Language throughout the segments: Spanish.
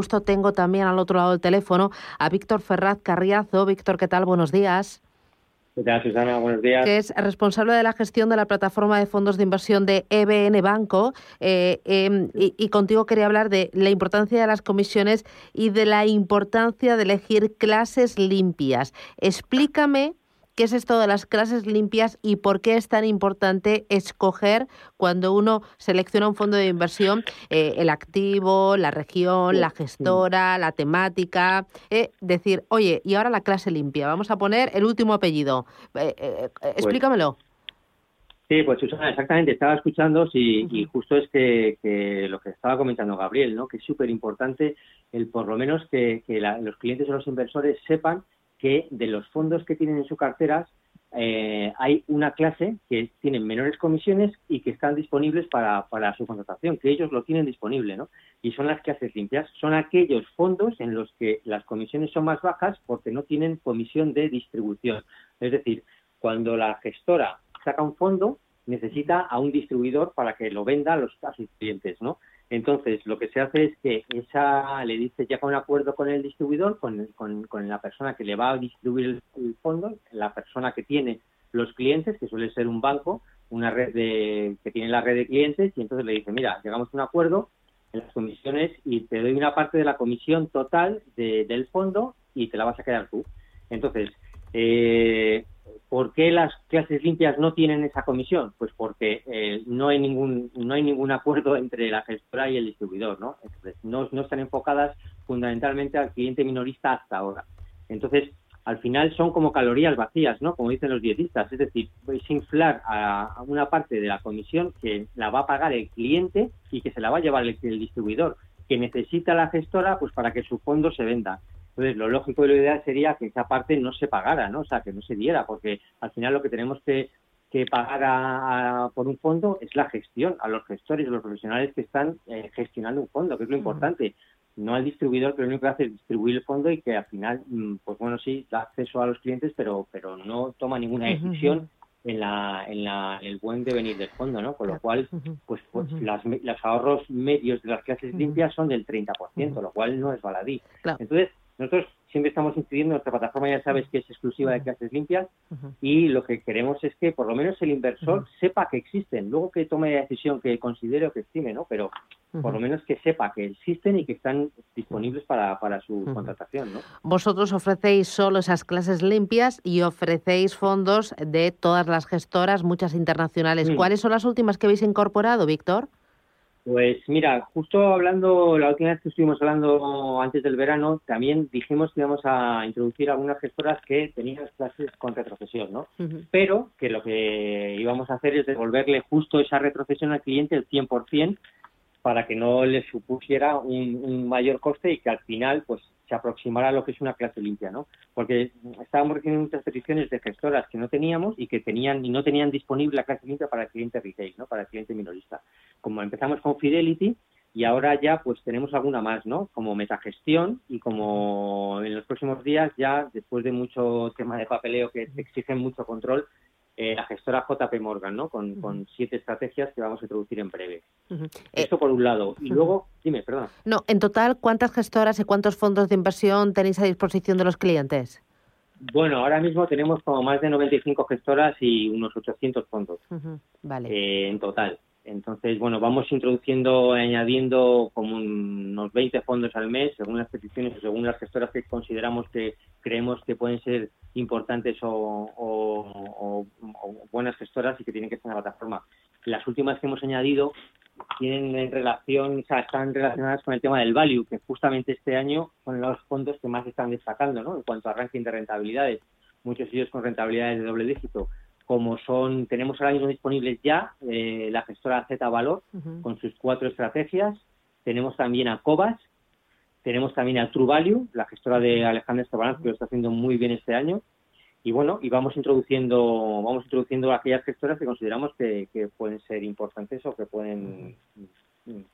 gusto tengo también al otro lado del teléfono a Víctor Ferraz Carriazo. Víctor, ¿qué tal? Buenos días. ¿Qué tal, Susana? Buenos días. Que es responsable de la gestión de la plataforma de fondos de inversión de EBN Banco. Eh, em, y, contigo quería hablar de la importancia de las comisiones y de la importancia de elegir clases limpias. Explícame ¿Qué es esto de las clases limpias y por qué es tan importante escoger cuando uno selecciona un fondo de inversión eh, el activo, la región, la gestora, la temática? Eh, decir, oye, y ahora la clase limpia, vamos a poner el último apellido. Eh, pues explícamelo. Sí, pues Susana, exactamente, estaba escuchando y justo es que, lo que estaba comentando Gabriel, ¿no? que es súper importante el por lo menos que, los clientes o los inversores sepan que de los fondos que tienen en su cartera eh, hay una clase que tienen menores comisiones y que están disponibles para, para, su contratación, que ellos lo tienen disponible, ¿no? Y son las clases limpias, son aquellos fondos en los que las comisiones son más bajas porque no tienen comisión de distribución. Es decir, cuando la gestora saca un fondo, necesita a un distribuidor para que lo venda a, los, a sus clientes, ¿no? Entonces, lo que se hace es que esa le dice ya con acuerdo con el distribuidor, con, con, la persona que le va a distribuir el, fondo, la persona que tiene los clientes, que suele ser un banco, una red de, que tiene la red de clientes, y entonces le dice, mira, llegamos a un acuerdo en las comisiones y te doy una parte de la comisión total del fondo y te la vas a quedar tú. Entonces, eh, ¿Por qué las clases limpias no tienen esa comisión? Pues porque eh, no hay ningún no hay ningún acuerdo entre la gestora y el distribuidor, ¿no? ¿no? No están enfocadas fundamentalmente al cliente minorista hasta ahora. Entonces, al final son como calorías vacías, ¿no? Como dicen los dietistas, es decir, es inflar a una parte de la comisión que la va a pagar el cliente y que se la va a llevar el, el distribuidor, que necesita la gestora pues para que su fondo se venda. Entonces, lo lógico y lo ideal sería que esa parte no se pagara, ¿no? O sea, que no se diera, porque al final lo que tenemos que, pagar por un fondo es la gestión, a los gestores, a los profesionales que están eh, gestionando un fondo, que es lo importante. No al distribuidor, que lo único que hace es distribuir el fondo y que al final, mm, pues bueno, sí, da acceso a los clientes, pero, pero no toma ninguna decisión en, la, en la, el buen devenir del fondo, ¿no? Con lo cual, pues, pues las, los ahorros medios de las clases limpias son del 30%, lo cual no es baladí. Entonces, nosotros siempre estamos incidiendo, nuestra plataforma ya sabes que es exclusiva de clases limpias y lo que queremos es que por lo menos el inversor sepa que existen, luego que tome la decisión que considere o que estime, ¿no? Pero por lo menos que sepa que existen y que están disponibles para, su contratación, ¿no? Vosotros ofrecéis solo esas clases limpias y ofrecéis fondos de todas las gestoras, muchas internacionales. Mm. ¿Cuáles son las últimas que habéis incorporado, Víctor? Pues mira, justo hablando, la última vez que estuvimos hablando antes del verano, también dijimos que íbamos a introducir algunas gestoras que tenían clases con retrocesión, ¿no? Pero que lo que íbamos a hacer es devolverle justo esa retrocesión al cliente el 100% para que no le supusiera un, mayor coste y que al final pues se aproximara a lo que es una clase limpia, ¿no? Porque estábamos recibiendo muchas peticiones de gestoras que no teníamos y que tenían y no tenían disponible la clase limpia para el cliente retail, ¿no? Para el cliente minorista. Como empezamos con Fidelity y ahora ya pues tenemos alguna más, ¿no? Como metagestión y como en los próximos días ya después de mucho tema de papeleo que exigen mucho control, eh, la gestora JP Morgan, ¿no? Con, siete estrategias que vamos a introducir en breve. Esto por un lado. Y luego, dime, perdón. No, en total, ¿cuántas gestoras y cuántos fondos de inversión tenéis a disposición de los clientes? Bueno, ahora mismo tenemos como más de 95 gestoras y unos 800 fondos vale. Eh, en total. Entonces, bueno, vamos introduciendo, añadiendo como unos 20 fondos al mes, según las peticiones o según las gestoras que consideramos que creemos que pueden ser importantes o, buenas gestoras y que tienen que estar en la plataforma. Las últimas que hemos añadido tienen en relación, o sea, están relacionadas con el tema del value, que justamente este año son los fondos que más están destacando, ¿no? En cuanto a ranking de rentabilidades, muchos de ellos con rentabilidades de doble dígito como son, tenemos ahora mismo disponibles ya eh, la gestora Z Valor con sus cuatro estrategias, tenemos también a Cobas, tenemos también a True Value, la gestora de Alejandro Esteban, que lo está haciendo muy bien este año, y bueno, y vamos introduciendo, vamos introduciendo aquellas gestoras que consideramos que, pueden ser importantes o que pueden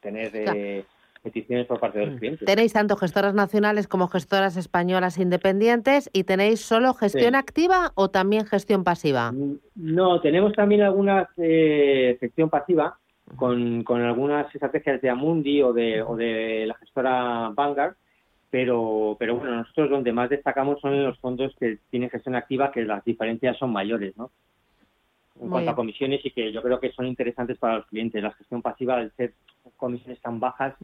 tener eh, peticiones por parte de los mm. clientes. Tenéis tanto gestoras nacionales como gestoras españolas independientes y tenéis solo gestión activa o también gestión pasiva. Mm, no, tenemos también alguna eh, gestión pasiva, con, con algunas estrategias de Amundi o de, o de la gestora Vanguard, pero, pero bueno, nosotros donde más destacamos son en los fondos que tienen gestión activa, que las diferencias son mayores, ¿no? Cuanto a comisiones y que yo creo que son interesantes para los clientes. La gestión pasiva, al ser comisiones tan bajas,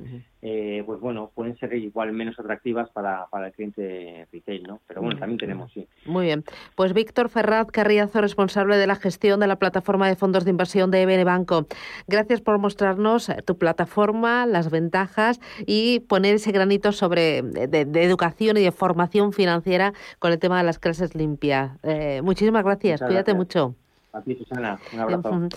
eh, pues bueno, pueden ser igual menos atractivas para, para el cliente retail, ¿no? Pero bueno, también tenemos, sí. Muy bien. Pues Víctor Ferraz Carriazo, responsable de la gestión de la plataforma de fondos de inversión de EBN Banco. Gracias por mostrarnos tu plataforma, las ventajas y poner ese granito sobre de, educación y de formación financiera con el tema de las clases limpias. Eh, muchísimas gracias. Cuídate mucho. A ti, Susana. Un abrazo.